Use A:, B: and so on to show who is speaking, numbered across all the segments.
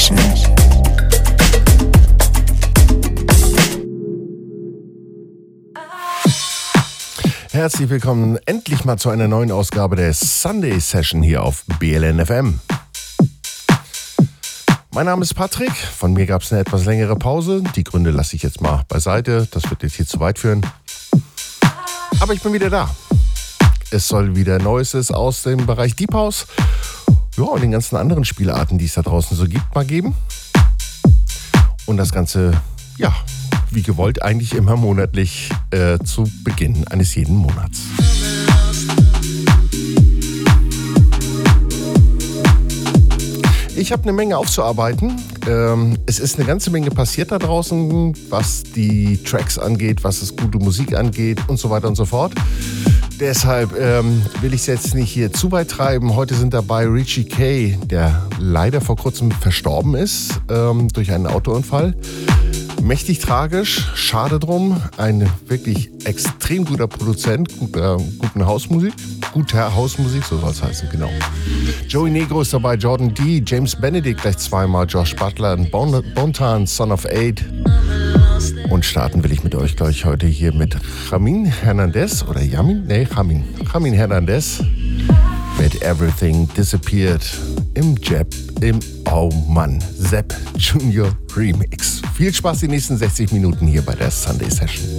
A: Session.
B: Herzlich willkommen endlich mal zu einer neuen Ausgabe der Sunday Session hier auf BLNFM. Mein Name ist Patrick. Von mir gab es eine etwas längere Pause. Die Gründe lasse ich jetzt mal beiseite. Das wird jetzt hier zu weit führen. Aber ich bin wieder da. Es soll wieder Neuestes aus dem Bereich Deep House ja, und den ganzen anderen Spielarten, die es da draußen so gibt, mal geben. Und das Ganze, ja, wie gewollt, eigentlich immer monatlich äh, zu Beginn eines jeden Monats. Ich habe eine Menge aufzuarbeiten. Ähm, es ist eine ganze Menge passiert da draußen, was die Tracks angeht, was es gute Musik angeht und so weiter und so fort. Deshalb ähm, will ich es jetzt nicht hier zu weit treiben. Heute sind dabei Richie Kay, der leider vor kurzem verstorben ist ähm, durch einen Autounfall. Mächtig tragisch, schade drum. Ein wirklich extrem guter Produzent, guter, guten Hausmusik. Guter Hausmusik, so soll es heißen, genau. Joey Negro ist dabei, Jordan D., James Benedict gleich zweimal, Josh Butler, bon Bontan, Son of Eight. Und starten will ich mit euch gleich heute hier mit Jamin Hernandez oder Yamin? Nee, Jamin. Jamin Hernandez mit Everything Disappeared im Jab, im Oh Mann, Sepp Junior Remix. Viel Spaß die nächsten 60 Minuten hier bei der Sunday Session.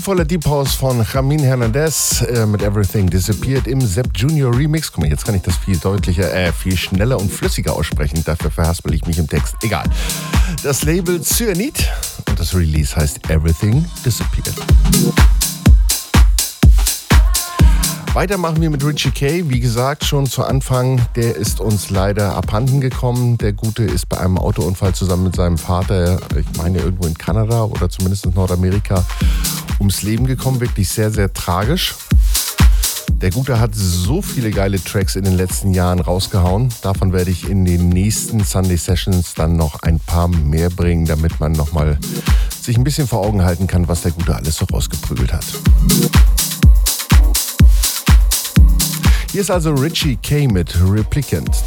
B: Gefühlvoller Deep House von Jamin Hernandez äh, mit Everything Disappeared im Sepp Junior Remix. Guck mal, jetzt kann ich das viel deutlicher, äh, viel schneller und flüssiger aussprechen. Dafür verhaspel ich mich im Text. Egal. Das Label Cyanid und das Release heißt Everything Disappeared. Weiter machen wir mit Richie Kay. Wie gesagt, schon zu Anfang, der ist uns leider abhanden gekommen. Der Gute ist bei einem Autounfall zusammen mit seinem Vater, ich meine irgendwo in Kanada oder zumindest in Nordamerika, ums Leben gekommen. Wirklich sehr, sehr tragisch. Der Gute hat so viele geile Tracks in den letzten Jahren rausgehauen. Davon werde ich in den nächsten Sunday Sessions dann noch ein paar mehr bringen, damit man nochmal sich ein bisschen vor Augen halten kann, was der Gute alles so rausgeprügelt hat. Hier ist also Richie K mit Replicant.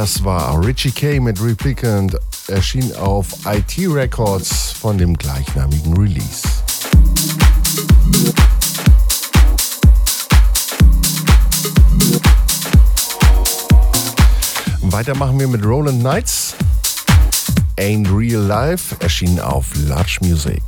B: Das war Richie K mit Replicant, erschien auf IT Records von dem gleichnamigen Release. Weiter machen wir mit Roland Knights. Ain't Real Life erschien auf Large Music.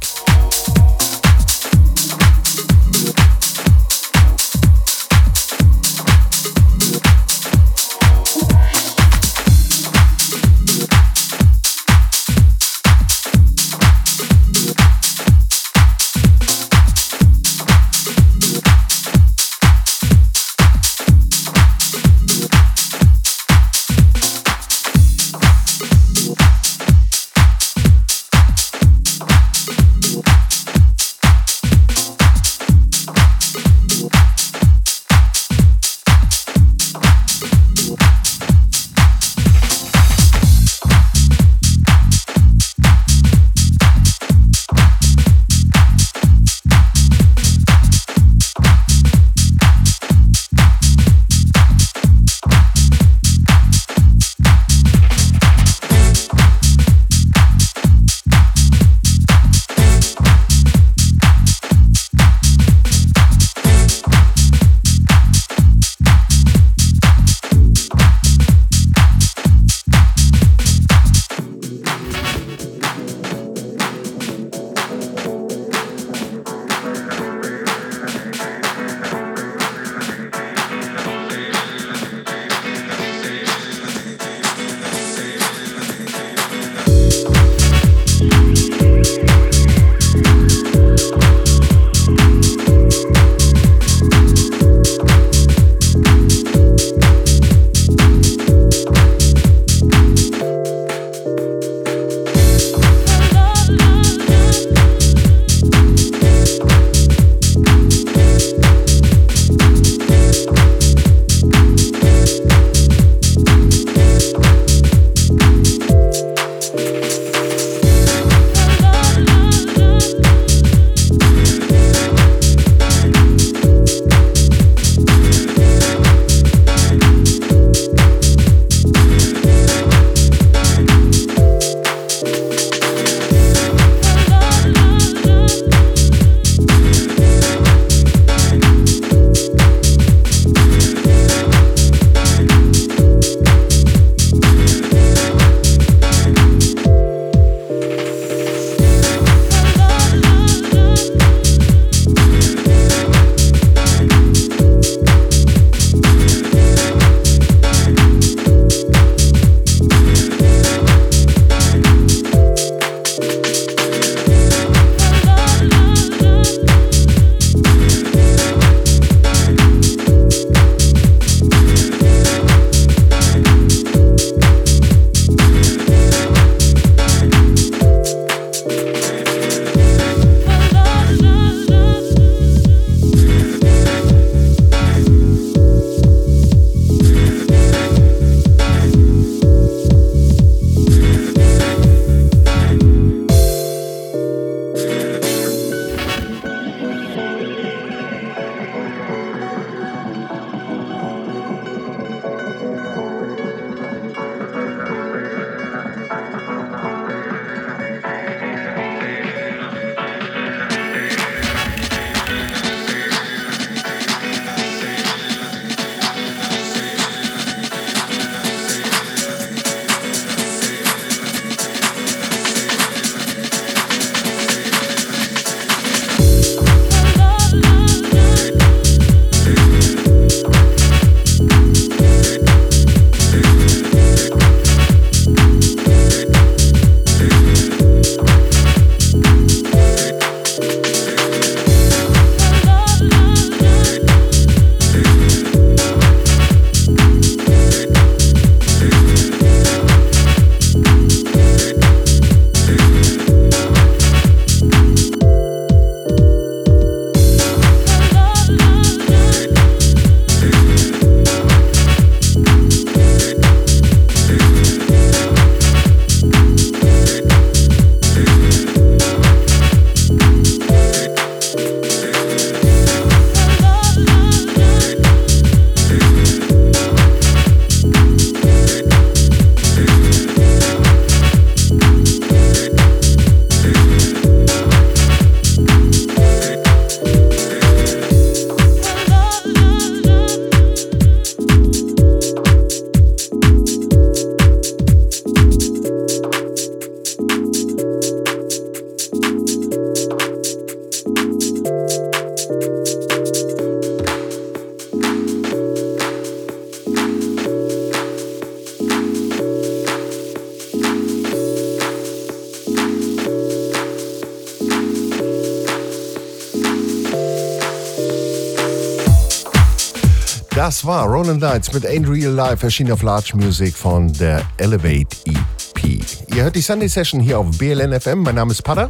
B: Das war Roland Knights mit Ain't Real Life, erschienen auf Large Music von der Elevate EP. Ihr hört die Sunday Session hier auf BLN FM. Mein Name ist Pada.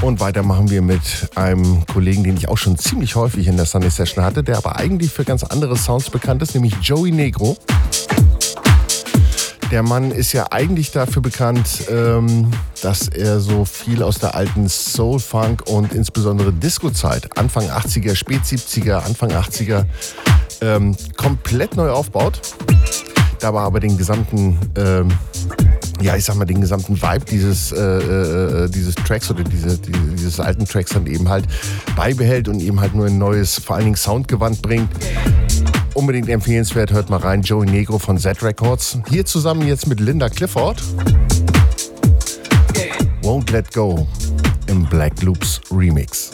B: Und weiter machen wir mit einem Kollegen, den ich auch schon ziemlich häufig in der Sunday Session hatte, der aber eigentlich für ganz andere Sounds bekannt ist, nämlich Joey Negro. Der Mann ist ja eigentlich dafür bekannt, ähm, dass er so viel aus der alten Soul, Funk und insbesondere Disco-Zeit, Anfang 80er, Spät 70er, Anfang 80er, ähm, komplett neu aufbaut. Dabei aber den gesamten, ähm, ja, ich sag mal, den gesamten Vibe dieses, äh, äh, dieses Tracks oder diese, die, dieses alten Tracks dann eben halt beibehält und eben halt nur ein neues, vor allen Dingen Soundgewand bringt unbedingt empfehlenswert. Hört mal rein. Joey Negro von Z Records. Hier zusammen jetzt mit Linda Clifford. Won't Let Go im Black Loops Remix.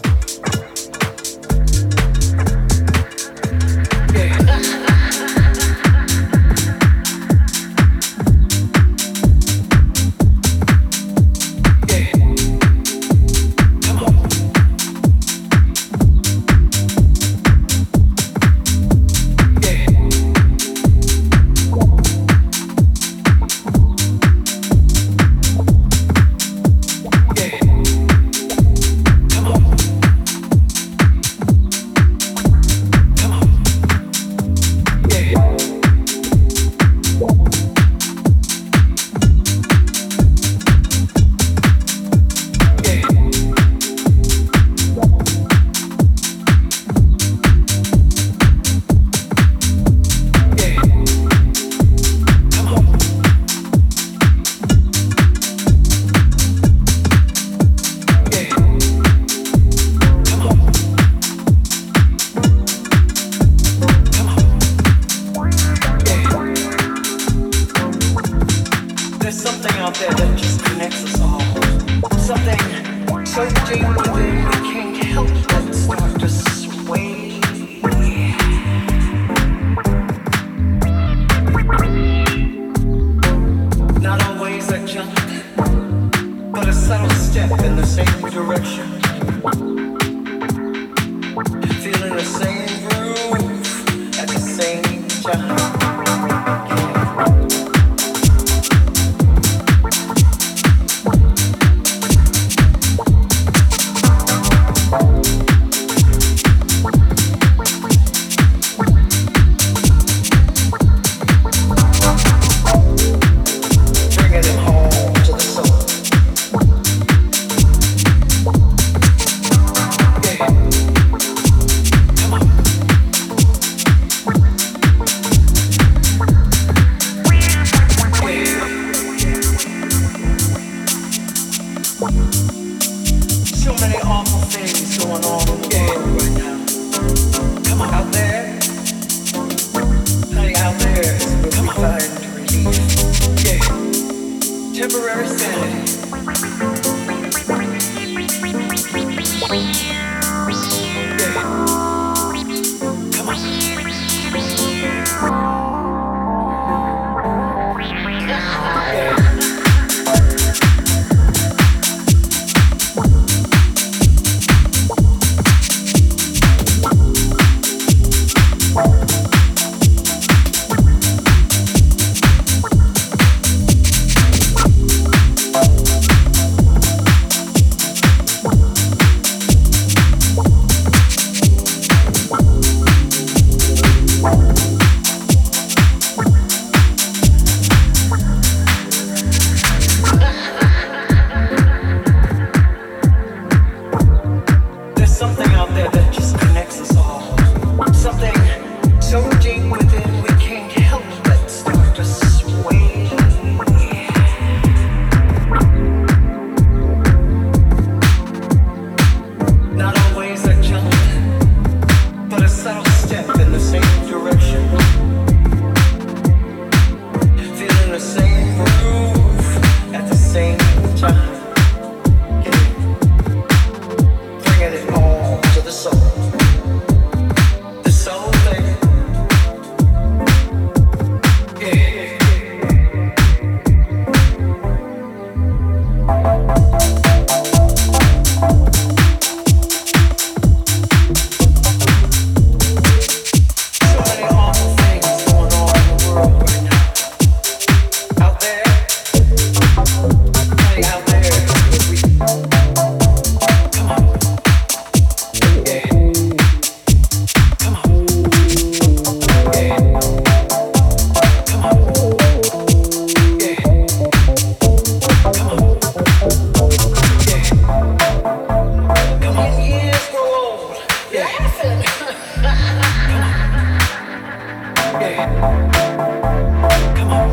C: Come on.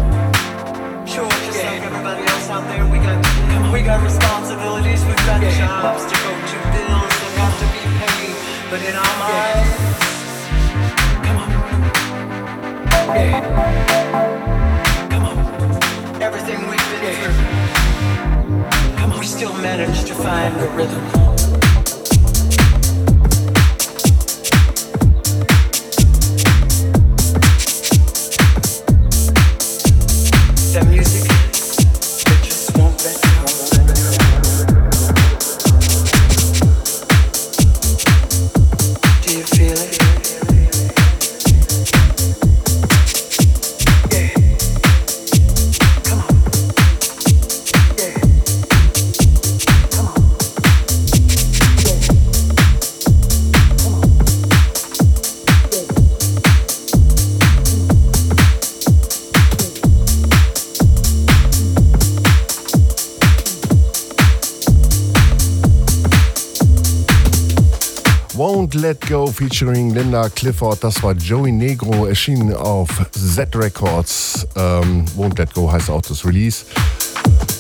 C: Sure, we got responsibilities, We got jobs to go to, bills have to be paid, but in our minds, come on. Come on. Everything we've been through, come on, we still manage to find the rhythm.
B: Let Go featuring Linda Clifford. Das war Joey Negro, erschienen auf Z Records. Ähm, Won't Let Go heißt auch das Release.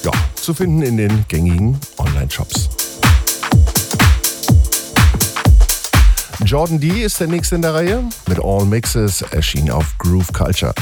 B: Ja, zu finden in den gängigen Online-Shops. Jordan D ist der nächste in der Reihe mit All Mixes, erschienen auf Groove Culture.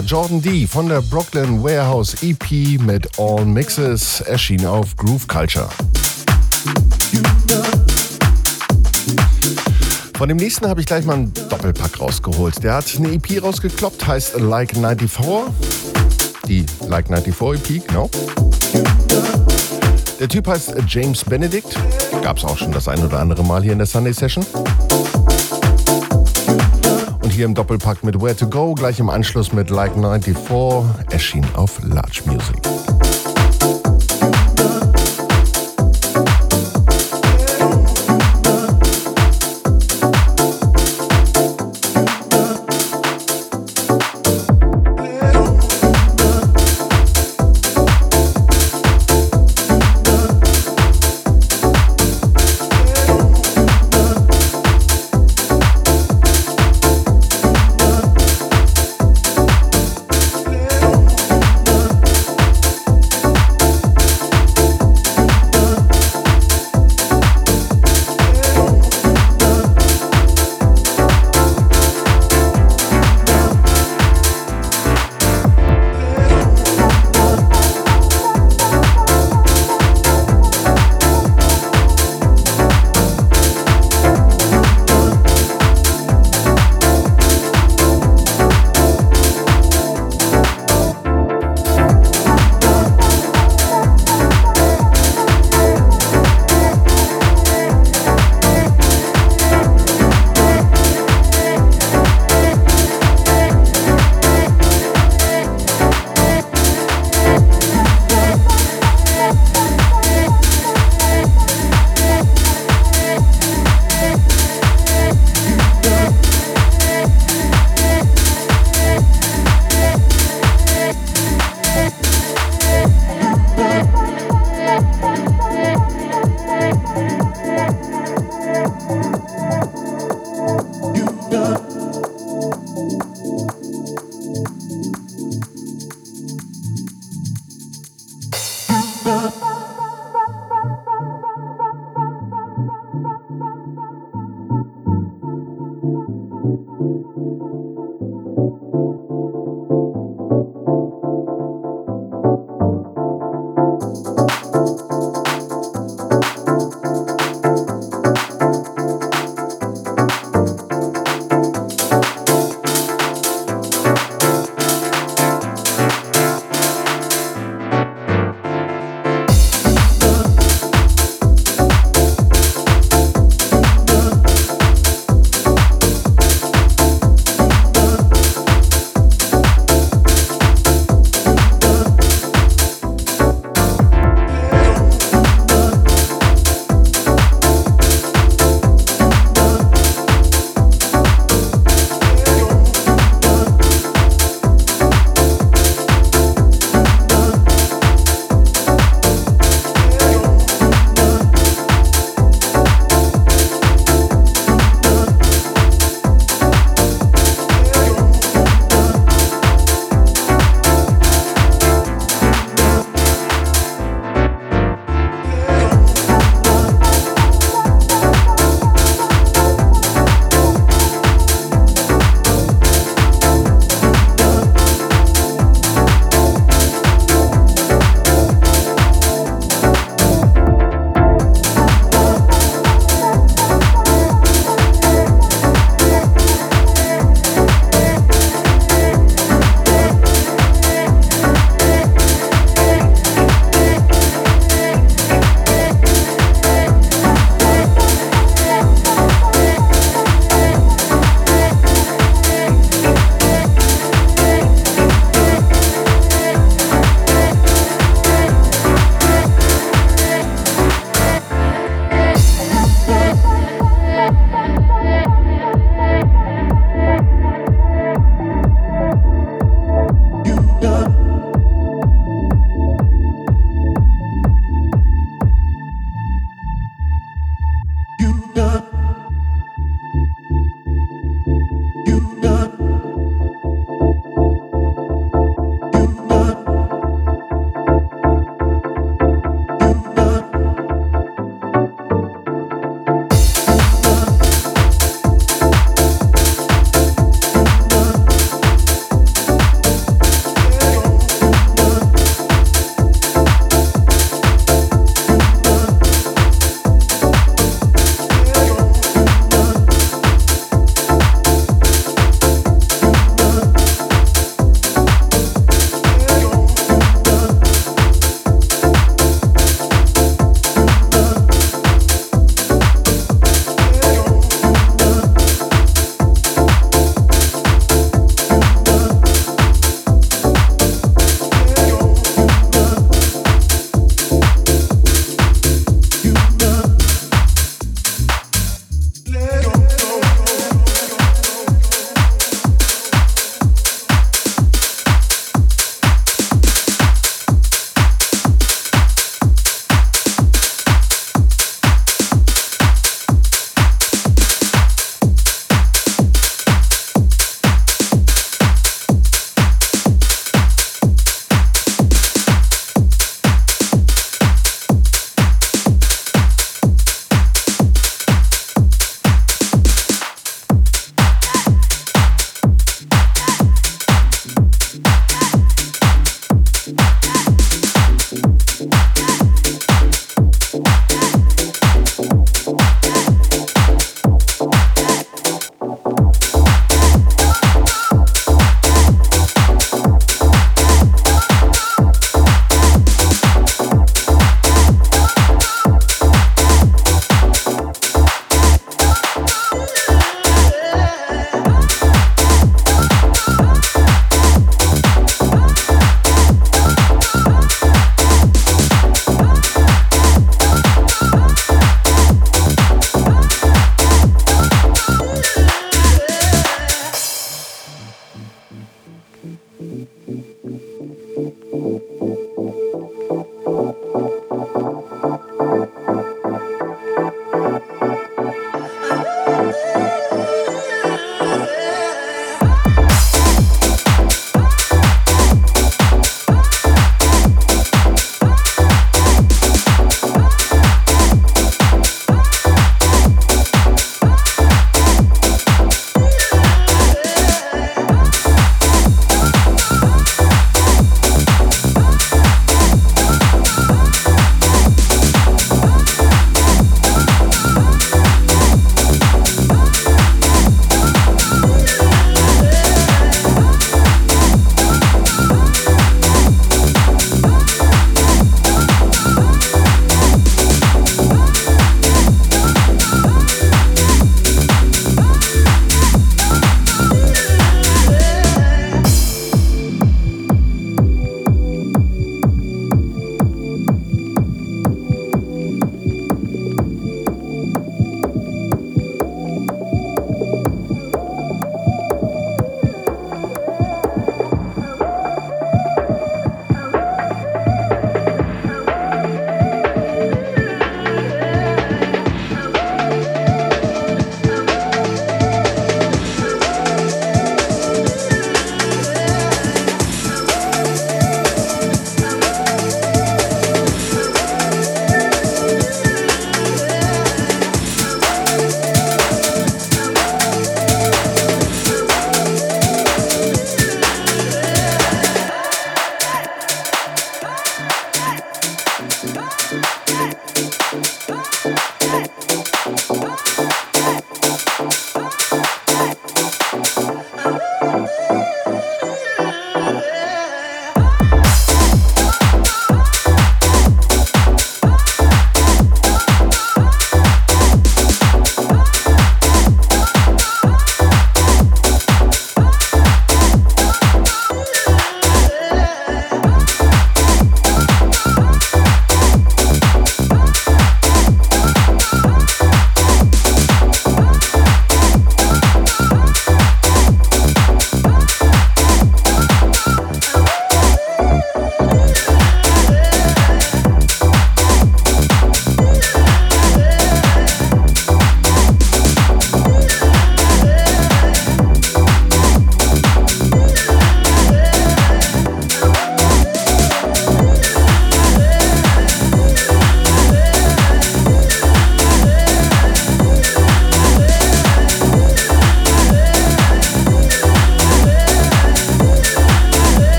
B: Jordan D. von der Brooklyn Warehouse EP mit All Mixes, erschien auf Groove Culture. Von dem nächsten habe ich gleich mal einen Doppelpack rausgeholt. Der hat eine EP rausgekloppt, heißt Like 94. Die Like 94 EP, genau. Der Typ heißt James Benedict. Gab es auch schon das ein oder andere Mal hier in der Sunday Session hier im Doppelpack mit Where to Go, gleich im Anschluss mit Like 94, erschien auf Large Music.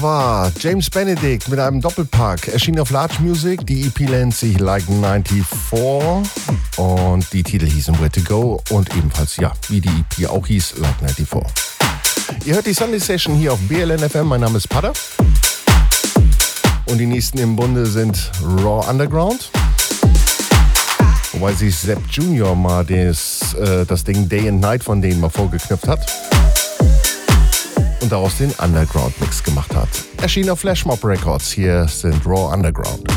B: Das war James Benedict mit einem Doppelpack. Erschien auf Large Music. Die EP nennt sich Like 94 und die Titel hießen Where to Go und ebenfalls, ja, wie die EP auch hieß, Like 94. Ihr hört die Sunday Session hier auf BLN FM. Mein Name ist Pada. Und die nächsten im Bunde sind Raw Underground. Wobei sich Sepp Junior mal des, äh, das Ding Day and Night von denen mal vorgeknüpft hat und daraus den Underground Mix gemacht hat. Erschien auf Flashmob Records. Hier sind Raw Underground.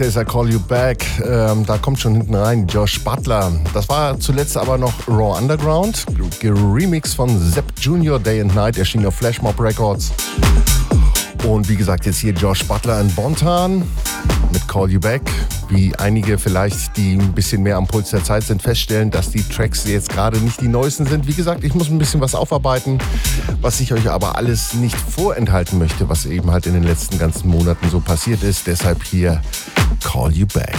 B: Says I call you back. Ähm, da kommt schon hinten rein Josh Butler. Das war zuletzt aber noch Raw Underground. Remix von Sepp Junior Day and Night erschien auf Flashmob Records. Und wie gesagt, jetzt hier Josh Butler in Bontan mit Call You Back. Wie einige vielleicht, die ein bisschen mehr am Puls der Zeit sind, feststellen, dass die Tracks jetzt gerade nicht die neuesten sind. Wie gesagt, ich muss ein bisschen was aufarbeiten, was ich euch aber alles nicht vorenthalten möchte, was eben halt in den letzten ganzen Monaten so passiert ist. Deshalb hier Call You Back.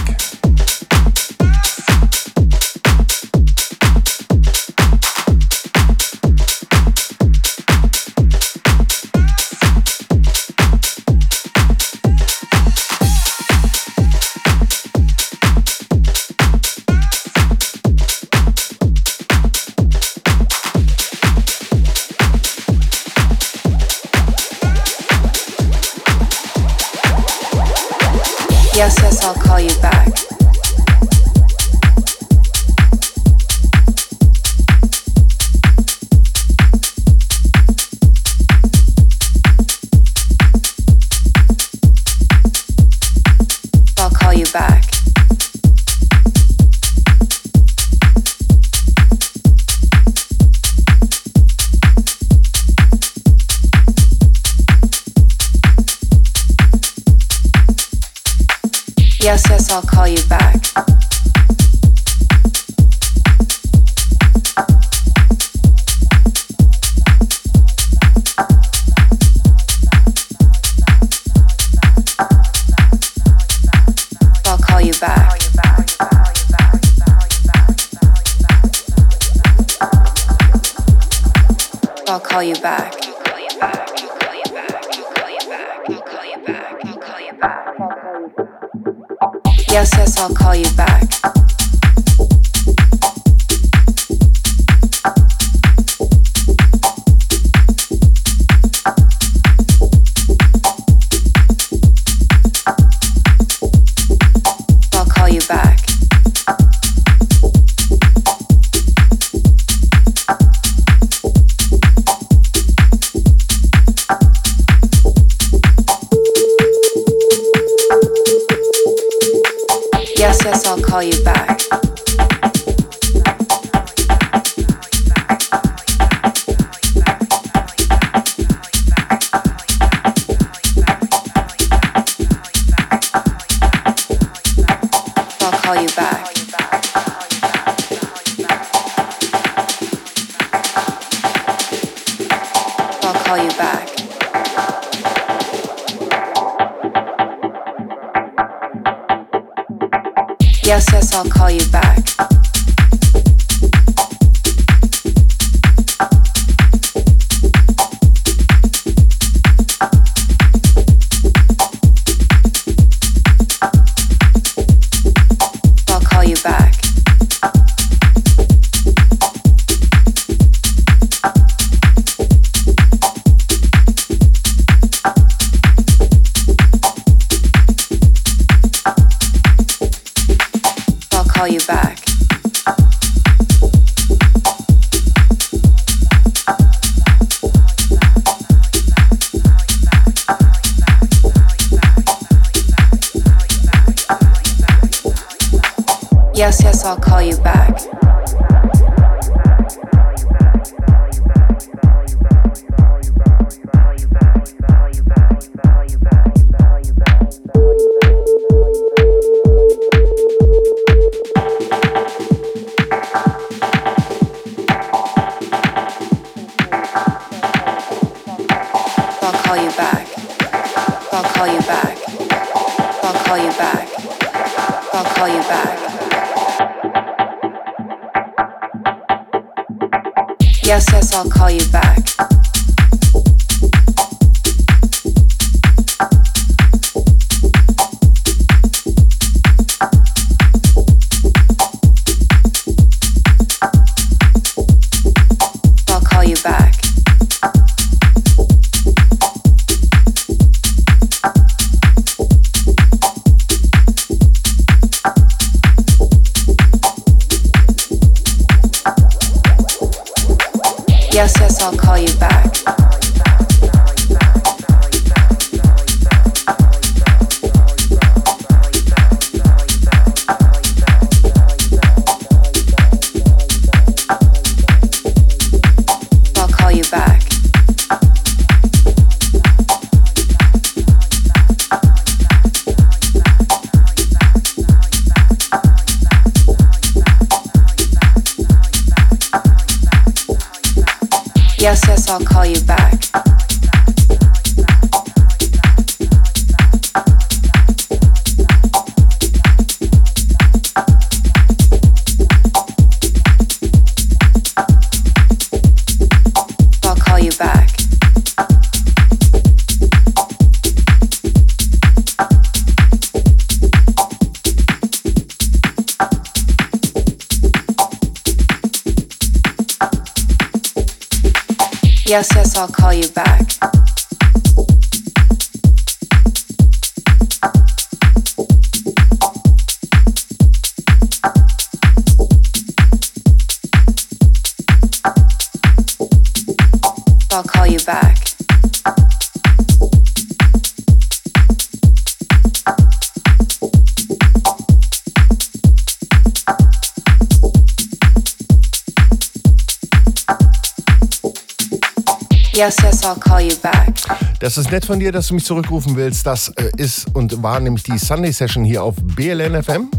B: Das ist nett von dir, dass du mich zurückrufen willst. Das äh, ist und war nämlich die Sunday Session hier auf BLN FM.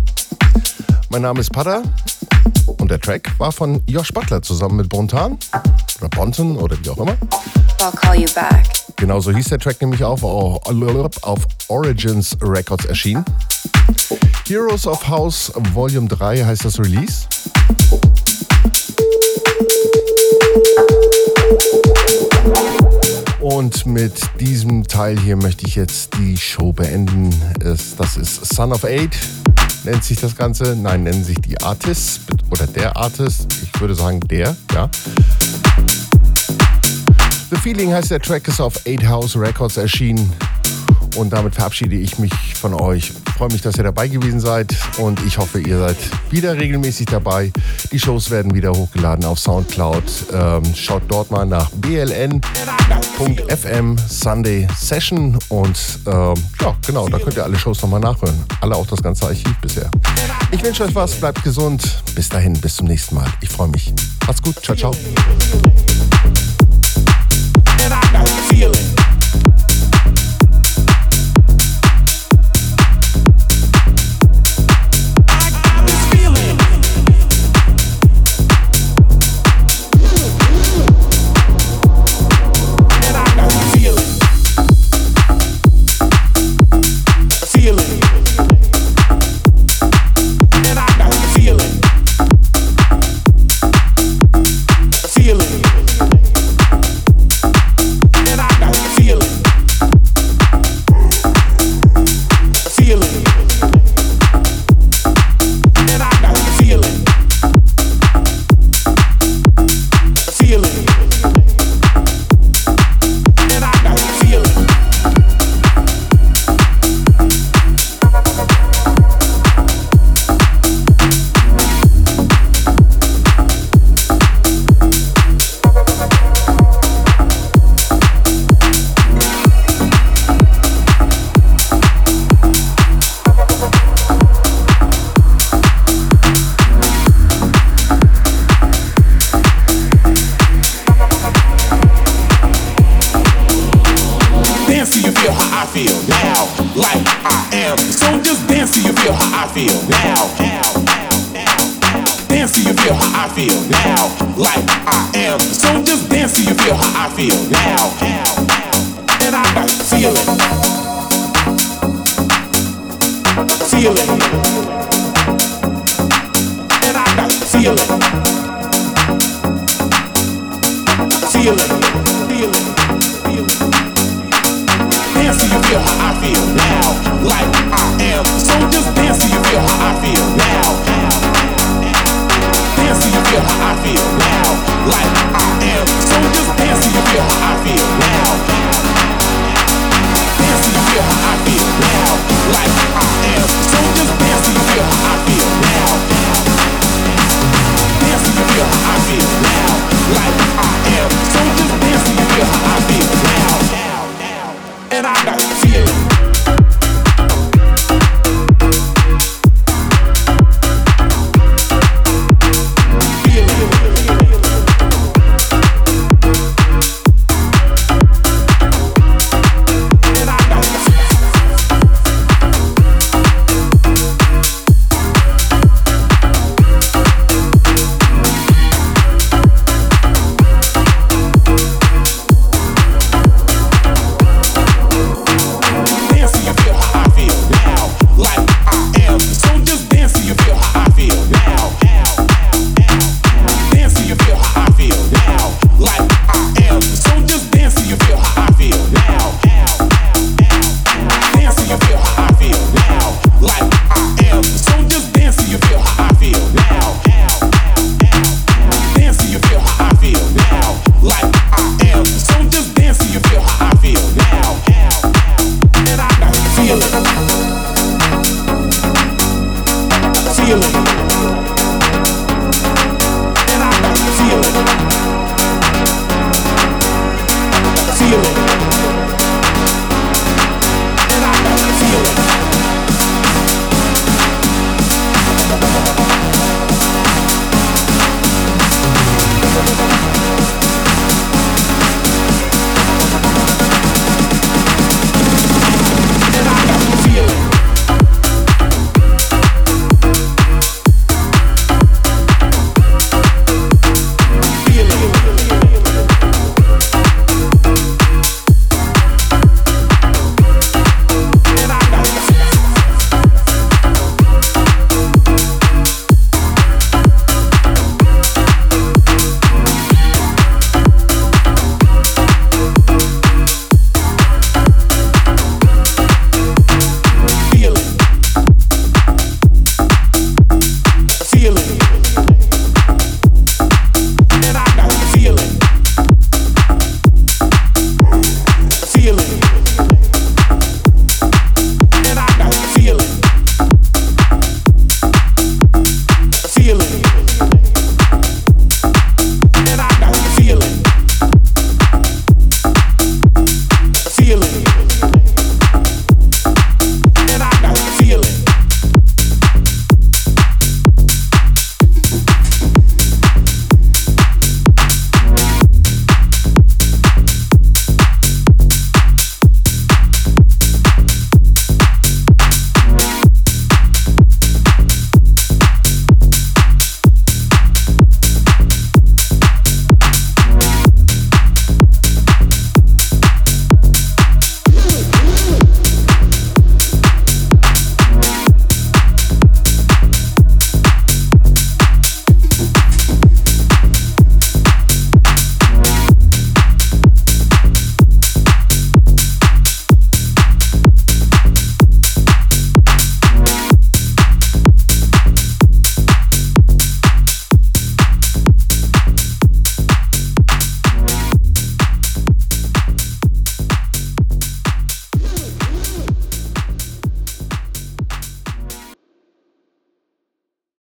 B: Mein Name ist Pada und der Track war von Josh Butler zusammen mit Bontan oder Bonton oder wie auch immer.
A: Back.
B: Genauso hieß der Track nämlich auch auf Origins Records erschienen. Heroes of House Volume 3 heißt das Release. Und mit diesem Teil hier möchte ich jetzt die Show beenden. Das ist Son of Eight, nennt sich das Ganze. Nein, nennen sich die Artists oder der Artist. Ich würde sagen der, ja. The Feeling heißt der Track, ist auf 8 House Records erschienen. Und damit verabschiede ich mich von euch. Ich freue mich, dass ihr dabei gewesen seid und ich hoffe, ihr seid wieder regelmäßig dabei. Die Shows werden wieder hochgeladen auf Soundcloud. Ähm, schaut dort mal nach bln.fm Sunday Session und ähm, ja, genau, da könnt ihr alle Shows nochmal nachhören. Alle auch das ganze Archiv bisher. Ich wünsche euch was, bleibt gesund. Bis dahin, bis zum nächsten Mal. Ich freue mich. Macht's gut. Ciao, ciao.